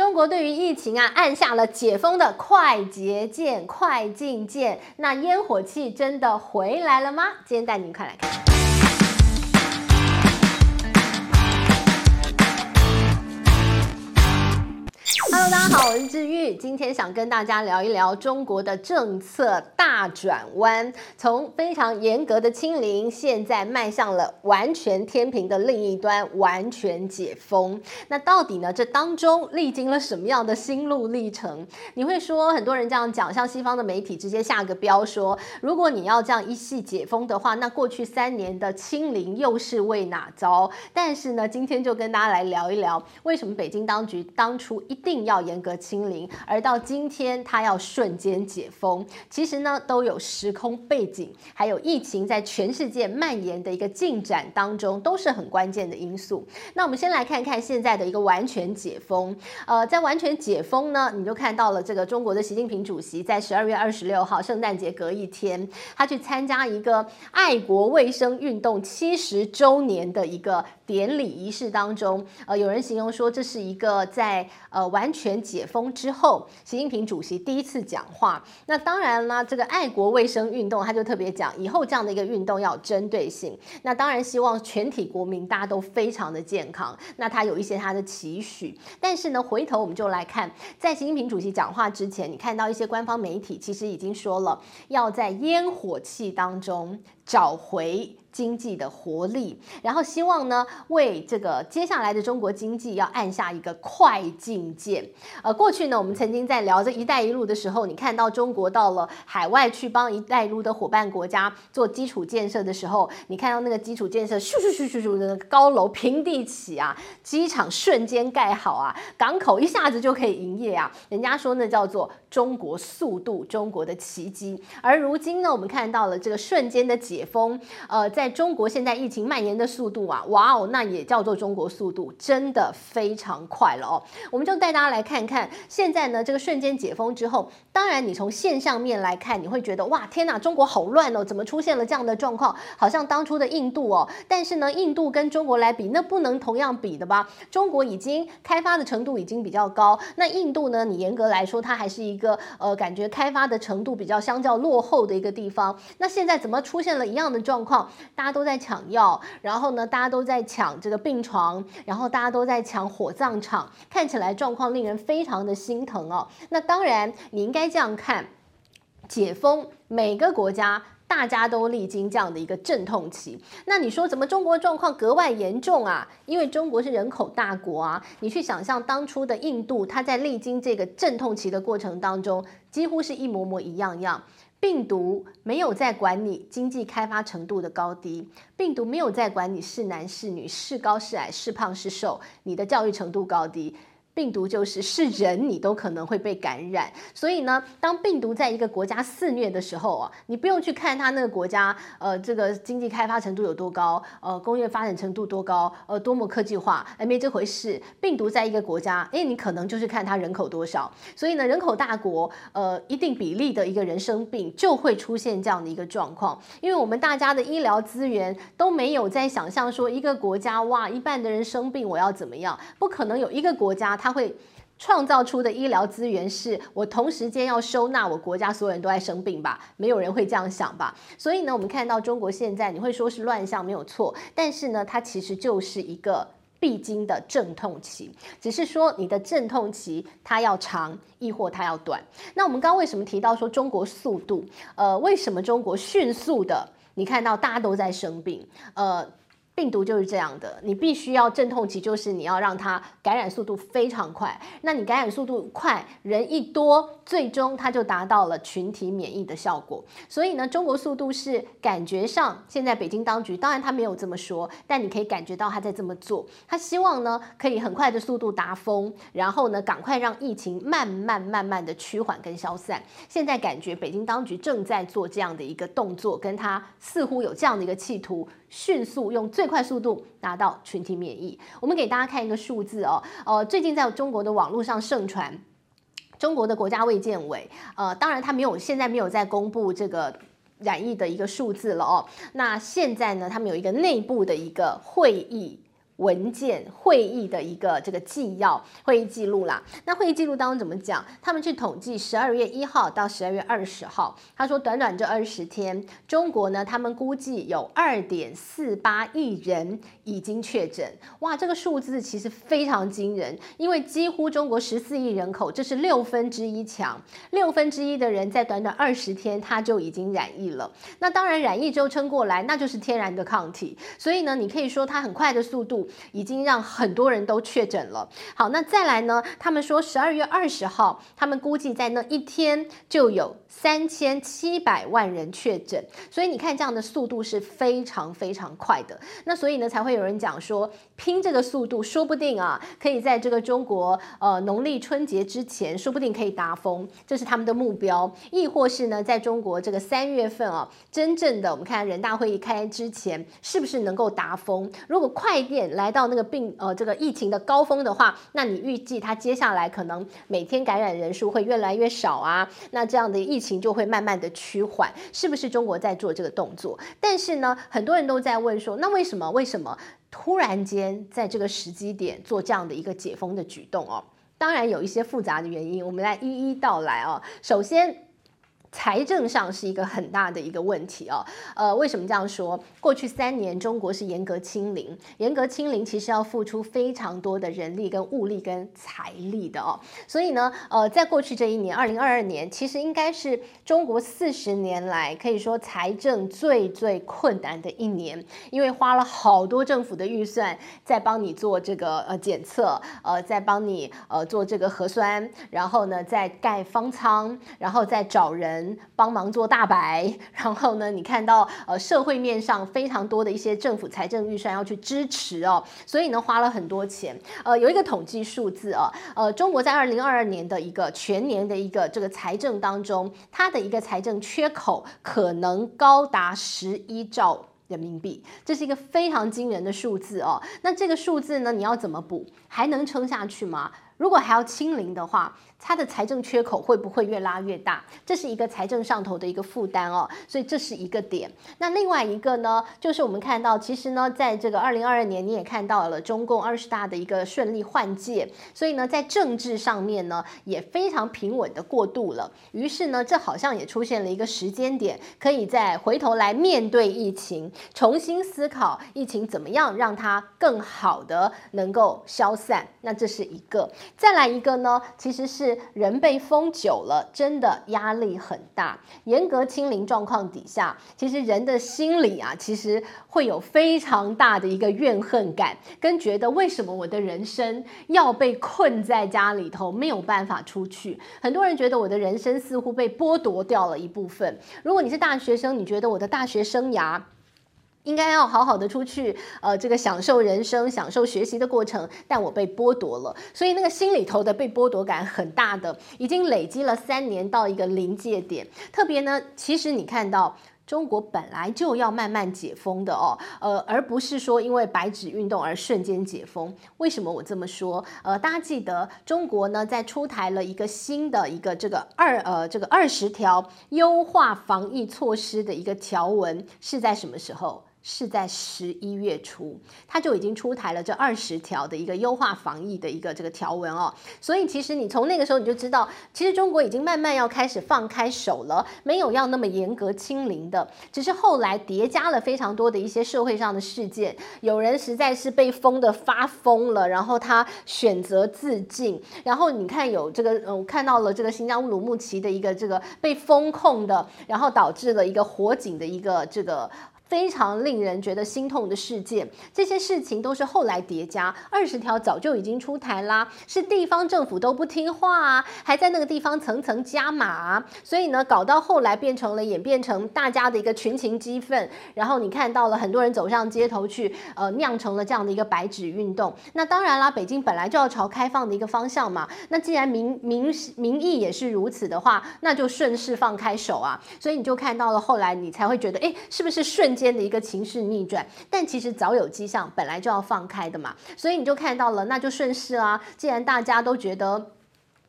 中国对于疫情啊，按下了解封的快捷键、快进键。那烟火气真的回来了吗？今天带您快来看。Hello，大家好，我是志玉。今天想跟大家聊一聊中国的政策大转弯，从非常严格的清零，现在迈向了完全天平的另一端，完全解封。那到底呢？这当中历经了什么样的心路历程？你会说很多人这样讲，像西方的媒体直接下个标说，如果你要这样一系解封的话，那过去三年的清零又是为哪招？但是呢，今天就跟大家来聊一聊，为什么北京当局当初一定要要严格清零，而到今天他要瞬间解封，其实呢都有时空背景，还有疫情在全世界蔓延的一个进展当中，都是很关键的因素。那我们先来看看现在的一个完全解封。呃，在完全解封呢，你就看到了这个中国的习近平主席在十二月二十六号圣诞节隔一天，他去参加一个爱国卫生运动七十周年的一个典礼仪式当中。呃，有人形容说这是一个在呃完全全解封之后，习近平主席第一次讲话。那当然啦，这个爱国卫生运动，他就特别讲，以后这样的一个运动要有针对性。那当然希望全体国民大家都非常的健康。那他有一些他的期许，但是呢，回头我们就来看，在习近平主席讲话之前，你看到一些官方媒体其实已经说了，要在烟火气当中找回。经济的活力，然后希望呢，为这个接下来的中国经济要按下一个快进键。呃，过去呢，我们曾经在聊这“一带一路”的时候，你看到中国到了海外去帮“一带一路”的伙伴国家做基础建设的时候，你看到那个基础建设咻咻咻咻咻的高楼平地起啊，机场瞬间盖好啊，港口一下子就可以营业啊，人家说那叫做中国速度，中国的奇迹。而如今呢，我们看到了这个瞬间的解封，呃。在中国现在疫情蔓延的速度啊，哇哦，那也叫做中国速度，真的非常快了哦。我们就带大家来看看，现在呢这个瞬间解封之后，当然你从现象面来看，你会觉得哇，天哪，中国好乱哦，怎么出现了这样的状况？好像当初的印度哦，但是呢，印度跟中国来比，那不能同样比的吧？中国已经开发的程度已经比较高，那印度呢，你严格来说，它还是一个呃，感觉开发的程度比较相较落后的一个地方。那现在怎么出现了一样的状况？大家都在抢药，然后呢，大家都在抢这个病床，然后大家都在抢火葬场，看起来状况令人非常的心疼哦。那当然，你应该这样看，解封每个国家大家都历经这样的一个阵痛期。那你说怎么中国状况格外严重啊？因为中国是人口大国啊。你去想象当初的印度，它在历经这个阵痛期的过程当中，几乎是一模模一样样。病毒没有在管你经济开发程度的高低，病毒没有在管你是男是女、是高是矮、是胖是瘦，你的教育程度高低。病毒就是是人，你都可能会被感染。所以呢，当病毒在一个国家肆虐的时候啊，你不用去看它那个国家，呃，这个经济开发程度有多高，呃，工业发展程度多高，呃，多么科技化，哎，没这回事。病毒在一个国家，哎，你可能就是看它人口多少。所以呢，人口大国，呃，一定比例的一个人生病就会出现这样的一个状况。因为我们大家的医疗资源都没有在想象说一个国家哇，一半的人生病，我要怎么样？不可能有一个国家。它会创造出的医疗资源是我同时间要收纳我国家所有人都在生病吧？没有人会这样想吧？所以呢，我们看到中国现在，你会说是乱象没有错，但是呢，它其实就是一个必经的阵痛期，只是说你的阵痛期它要长，亦或它要短。那我们刚刚为什么提到说中国速度？呃，为什么中国迅速的？你看到大家都在生病，呃。病毒就是这样的，你必须要阵痛期，就是你要让它感染速度非常快。那你感染速度快，人一多，最终它就达到了群体免疫的效果。所以呢，中国速度是感觉上，现在北京当局当然他没有这么说，但你可以感觉到他在这么做。他希望呢，可以很快的速度达峰，然后呢，赶快让疫情慢慢慢慢的趋缓跟消散。现在感觉北京当局正在做这样的一个动作，跟他似乎有这样的一个企图。迅速用最快速度达到群体免疫。我们给大家看一个数字哦，呃，最近在中国的网络上盛传，中国的国家卫健委，呃，当然他没有，现在没有在公布这个染疫的一个数字了哦。那现在呢，他们有一个内部的一个会议。文件会议的一个这个纪要会议记录啦。那会议记录当中怎么讲？他们去统计十二月一号到十二月二十号，他说短短这二十天，中国呢，他们估计有二点四八亿人已经确诊。哇，这个数字其实非常惊人，因为几乎中国十四亿人口，这是六分之一强，六分之一的人在短短二十天他就已经染疫了。那当然染疫之后撑过来，那就是天然的抗体。所以呢，你可以说它很快的速度。已经让很多人都确诊了。好，那再来呢？他们说十二月二十号，他们估计在那一天就有三千七百万人确诊。所以你看，这样的速度是非常非常快的。那所以呢，才会有人讲说，拼这个速度，说不定啊，可以在这个中国呃农历春节之前，说不定可以达峰，这是他们的目标。亦或是呢，在中国这个三月份啊，真正的我们看人大会议开之前，是不是能够达峰？如果快一点。来到那个病呃这个疫情的高峰的话，那你预计它接下来可能每天感染人数会越来越少啊，那这样的疫情就会慢慢的趋缓，是不是中国在做这个动作？但是呢，很多人都在问说，那为什么为什么突然间在这个时机点做这样的一个解封的举动哦？当然有一些复杂的原因，我们来一一道来哦。首先。财政上是一个很大的一个问题哦，呃，为什么这样说？过去三年中国是严格清零，严格清零其实要付出非常多的人力跟物力跟财力的哦，所以呢，呃，在过去这一年，二零二二年，其实应该是中国四十年来可以说财政最最困难的一年，因为花了好多政府的预算在帮你做这个呃检测，呃，在帮你呃做这个核酸，然后呢，在盖方舱，然后再找人。帮忙做大白，然后呢，你看到呃社会面上非常多的一些政府财政预算要去支持哦，所以呢花了很多钱。呃，有一个统计数字啊，呃，中国在二零二二年的一个全年的一个这个财政当中，它的一个财政缺口可能高达十一兆人民币，这是一个非常惊人的数字哦。那这个数字呢，你要怎么补？还能撑下去吗？如果还要清零的话，它的财政缺口会不会越拉越大？这是一个财政上头的一个负担哦，所以这是一个点。那另外一个呢，就是我们看到，其实呢，在这个二零二二年，你也看到了中共二十大的一个顺利换届，所以呢，在政治上面呢，也非常平稳的过渡了。于是呢，这好像也出现了一个时间点，可以再回头来面对疫情，重新思考疫情怎么样让它更好的能够消散。那这是一个。再来一个呢，其实是。人被封久了，真的压力很大。严格清零状况底下，其实人的心里啊，其实会有非常大的一个怨恨感，跟觉得为什么我的人生要被困在家里头，没有办法出去。很多人觉得我的人生似乎被剥夺掉了一部分。如果你是大学生，你觉得我的大学生涯，应该要好好的出去，呃，这个享受人生、享受学习的过程，但我被剥夺了，所以那个心里头的被剥夺感很大的，已经累积了三年到一个临界点。特别呢，其实你看到中国本来就要慢慢解封的哦，呃，而不是说因为白纸运动而瞬间解封。为什么我这么说？呃，大家记得中国呢在出台了一个新的一个这个二呃这个二十条优化防疫措施的一个条文是在什么时候？是在十一月初，他就已经出台了这二十条的一个优化防疫的一个这个条文哦。所以其实你从那个时候你就知道，其实中国已经慢慢要开始放开手了，没有要那么严格清零的，只是后来叠加了非常多的一些社会上的事件，有人实在是被封的发疯了，然后他选择自尽，然后你看有这个，嗯，我看到了这个新疆乌鲁木齐的一个这个被封控的，然后导致了一个火警的一个这个。非常令人觉得心痛的事件，这些事情都是后来叠加。二十条早就已经出台啦，是地方政府都不听话啊，还在那个地方层层加码，所以呢，搞到后来变成了演变成大家的一个群情激愤，然后你看到了很多人走上街头去，呃，酿成了这样的一个白纸运动。那当然啦，北京本来就要朝开放的一个方向嘛，那既然民民民意也是如此的话，那就顺势放开手啊。所以你就看到了后来，你才会觉得，哎，是不是瞬？间的一个情势逆转，但其实早有迹象，本来就要放开的嘛，所以你就看到了，那就顺势啊。既然大家都觉得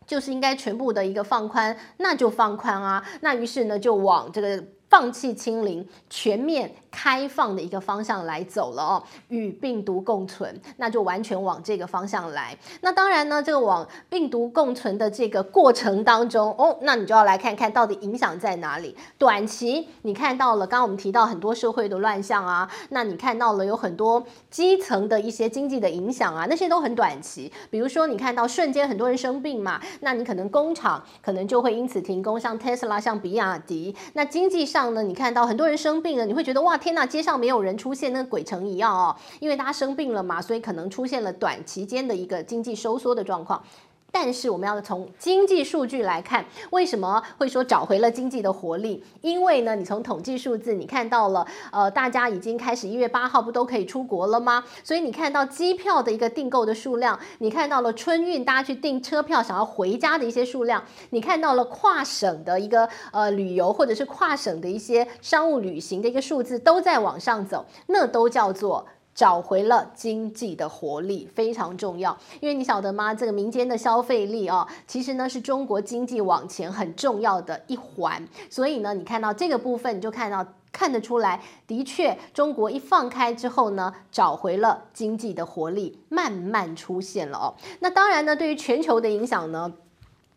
就是应该全部的一个放宽，那就放宽啊。那于是呢，就往这个放弃清零，全面开放的一个方向来走了哦，与病毒共存，那就完全往这个方向来。那当然呢，这个往病毒共存的这个过程当中哦，那你就要来看看到底影响在哪里。短期你看到了，刚刚我们提到很多社会的乱象啊，那你看到了有很多基层的一些经济的影响啊，那些都很短期。比如说你看到瞬间很多人生病嘛，那你可能工厂可能就会因此停工，像 Tesla、像比亚迪。那经济上呢，你看到很多人生病了，你会觉得哇天呐，街上没有人出现，那鬼城一样哦，因为大家生病了嘛，所以可能出现了短期间的一个经济收缩的状况。但是我们要从经济数据来看，为什么会说找回了经济的活力？因为呢，你从统计数字，你看到了，呃，大家已经开始一月八号不都可以出国了吗？所以你看到机票的一个订购的数量，你看到了春运大家去订车票想要回家的一些数量，你看到了跨省的一个呃旅游或者是跨省的一些商务旅行的一个数字都在往上走，那都叫做。找回了经济的活力，非常重要。因为你晓得吗？这个民间的消费力啊，其实呢是中国经济往前很重要的一环。所以呢，你看到这个部分，你就看到看得出来，的确，中国一放开之后呢，找回了经济的活力，慢慢出现了哦。那当然呢，对于全球的影响呢，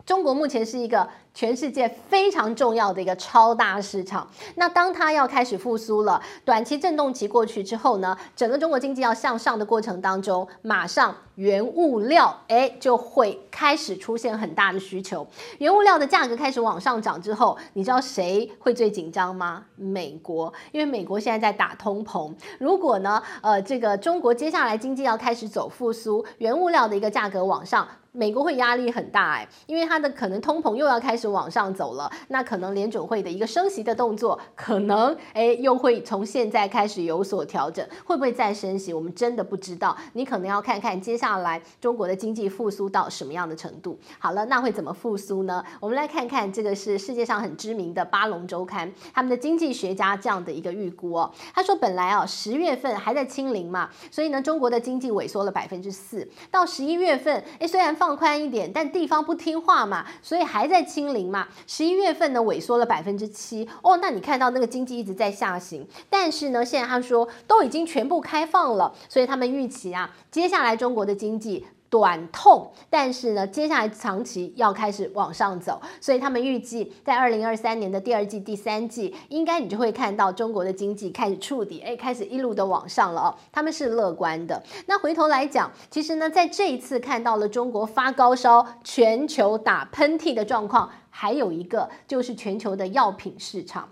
中国目前是一个。全世界非常重要的一个超大市场，那当它要开始复苏了，短期震动期过去之后呢，整个中国经济要向上的过程当中，马上原物料哎就会开始出现很大的需求，原物料的价格开始往上涨之后，你知道谁会最紧张吗？美国，因为美国现在在打通膨，如果呢，呃，这个中国接下来经济要开始走复苏，原物料的一个价格往上，美国会压力很大哎，因为它的可能通膨又要开始。往上走了，那可能联准会的一个升息的动作，可能哎又会从现在开始有所调整，会不会再升息？我们真的不知道。你可能要看看接下来中国的经济复苏到什么样的程度。好了，那会怎么复苏呢？我们来看看这个是世界上很知名的巴龙周刊他们的经济学家这样的一个预估哦。他说本来啊十月份还在清零嘛，所以呢中国的经济萎缩了百分之四，到十一月份哎虽然放放宽一点，但地方不听话嘛，所以还在清。零嘛，十一月份呢萎缩了百分之七哦，那你看到那个经济一直在下行，但是呢，现在他说都已经全部开放了，所以他们预期啊，接下来中国的经济。短痛，但是呢，接下来长期要开始往上走，所以他们预计在二零二三年的第二季、第三季，应该你就会看到中国的经济开始触底，哎，开始一路的往上了哦。他们是乐观的。那回头来讲，其实呢，在这一次看到了中国发高烧、全球打喷嚏的状况，还有一个就是全球的药品市场。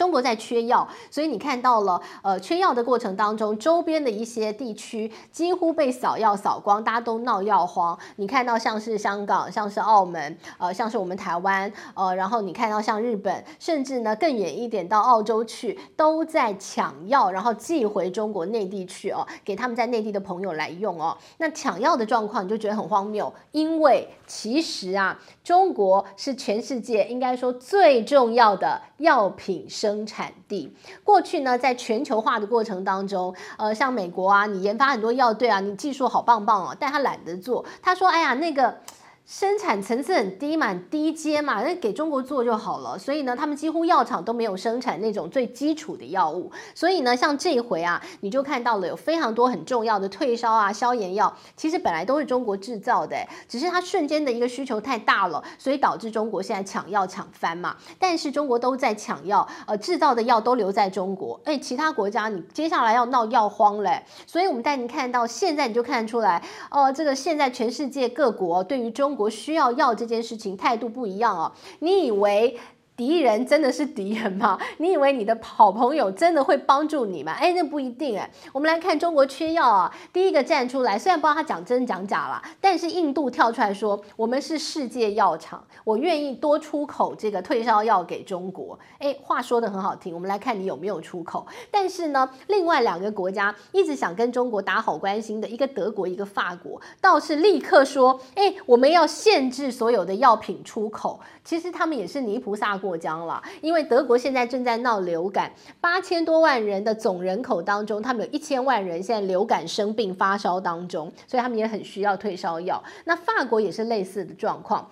中国在缺药，所以你看到了，呃，缺药的过程当中，周边的一些地区几乎被扫药扫光，大家都闹药荒。你看到像是香港，像是澳门，呃，像是我们台湾，呃，然后你看到像日本，甚至呢更远一点到澳洲去，都在抢药，然后寄回中国内地去哦，给他们在内地的朋友来用哦。那抢药的状况你就觉得很荒谬，因为其实啊，中国是全世界应该说最重要的药品生。生产地过去呢，在全球化的过程当中，呃，像美国啊，你研发很多药，对啊，你技术好棒棒哦，但他懒得做，他说，哎呀，那个。生产层次很低嘛，低阶嘛，那给中国做就好了。所以呢，他们几乎药厂都没有生产那种最基础的药物。所以呢，像这一回啊，你就看到了有非常多很重要的退烧啊、消炎药，其实本来都是中国制造的，只是它瞬间的一个需求太大了，所以导致中国现在抢药抢翻嘛。但是中国都在抢药，呃，制造的药都留在中国，哎，其他国家你接下来要闹药荒嘞。所以我们带您看到现在，你就看出来，哦、呃，这个现在全世界各国对于中国。国需要药这件事情态度不一样哦，你以为？敌人真的是敌人吗？你以为你的好朋友真的会帮助你吗？哎，那不一定哎。我们来看中国缺药啊，第一个站出来，虽然不知道他讲真讲假了，但是印度跳出来说，我们是世界药厂，我愿意多出口这个退烧药给中国。哎，话说的很好听，我们来看你有没有出口。但是呢，另外两个国家一直想跟中国打好关系的，一个德国，一个法国，倒是立刻说，哎，我们要限制所有的药品出口。其实他们也是泥菩萨过。过江了，因为德国现在正在闹流感，八千多万人的总人口当中，他们有一千万人现在流感生病发烧当中，所以他们也很需要退烧药。那法国也是类似的状况。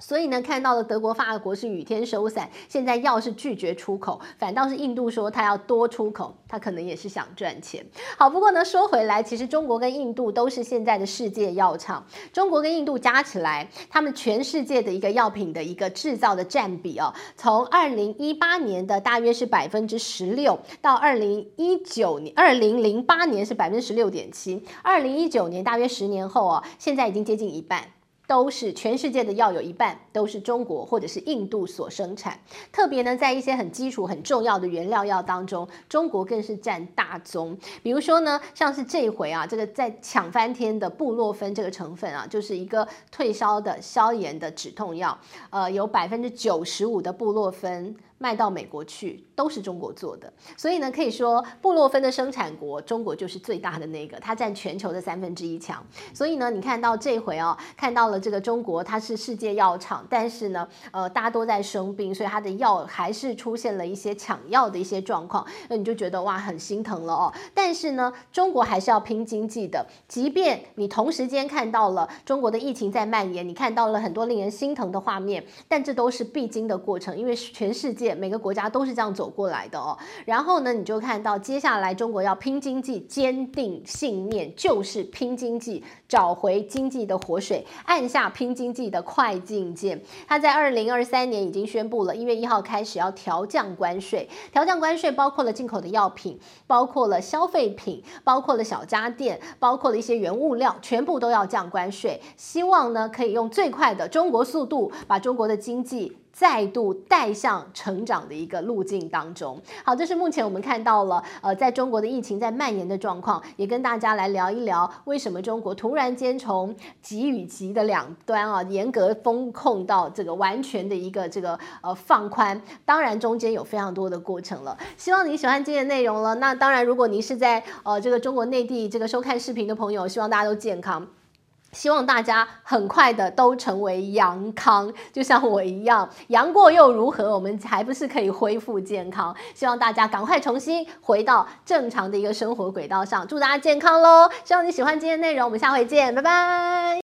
所以呢，看到了德国、法国是雨天收伞，现在药是拒绝出口，反倒是印度说他要多出口，他可能也是想赚钱。好，不过呢，说回来，其实中国跟印度都是现在的世界药厂，中国跟印度加起来，他们全世界的一个药品的一个制造的占比哦，从二零一八年的大约是百分之十六，到二零一九年、二零零八年是百分之十六点七，二零一九年大约十年后哦，现在已经接近一半。都是全世界的药有一半都是中国或者是印度所生产，特别呢，在一些很基础很重要的原料药当中，中国更是占大宗。比如说呢，像是这一回啊，这个在抢翻天的布洛芬这个成分啊，就是一个退烧的消炎的止痛药，呃，有百分之九十五的布洛芬。卖到美国去都是中国做的，所以呢，可以说布洛芬的生产国中国就是最大的那个，它占全球的三分之一强。所以呢，你看到这回哦，看到了这个中国它是世界药厂，但是呢，呃，大家都在生病，所以它的药还是出现了一些抢药的一些状况，那你就觉得哇，很心疼了哦。但是呢，中国还是要拼经济的，即便你同时间看到了中国的疫情在蔓延，你看到了很多令人心疼的画面，但这都是必经的过程，因为全世界。每个国家都是这样走过来的哦，然后呢，你就看到接下来中国要拼经济，坚定信念就是拼经济，找回经济的活水，按下拼经济的快进键。他在二零二三年已经宣布了，一月一号开始要调降关税，调降关税包括了进口的药品，包括了消费品，包括了小家电，包括了一些原物料，全部都要降关税。希望呢，可以用最快的中国速度，把中国的经济。再度带向成长的一个路径当中。好，这是目前我们看到了，呃，在中国的疫情在蔓延的状况，也跟大家来聊一聊，为什么中国突然间从极与极的两端啊，严格封控到这个完全的一个这个呃放宽，当然中间有非常多的过程了。希望你喜欢今天的内容了。那当然，如果您是在呃这个中国内地这个收看视频的朋友，希望大家都健康。希望大家很快的都成为阳康，就像我一样，阳过又如何？我们还不是可以恢复健康？希望大家赶快重新回到正常的一个生活轨道上，祝大家健康喽！希望你喜欢今天内容，我们下回见，拜拜。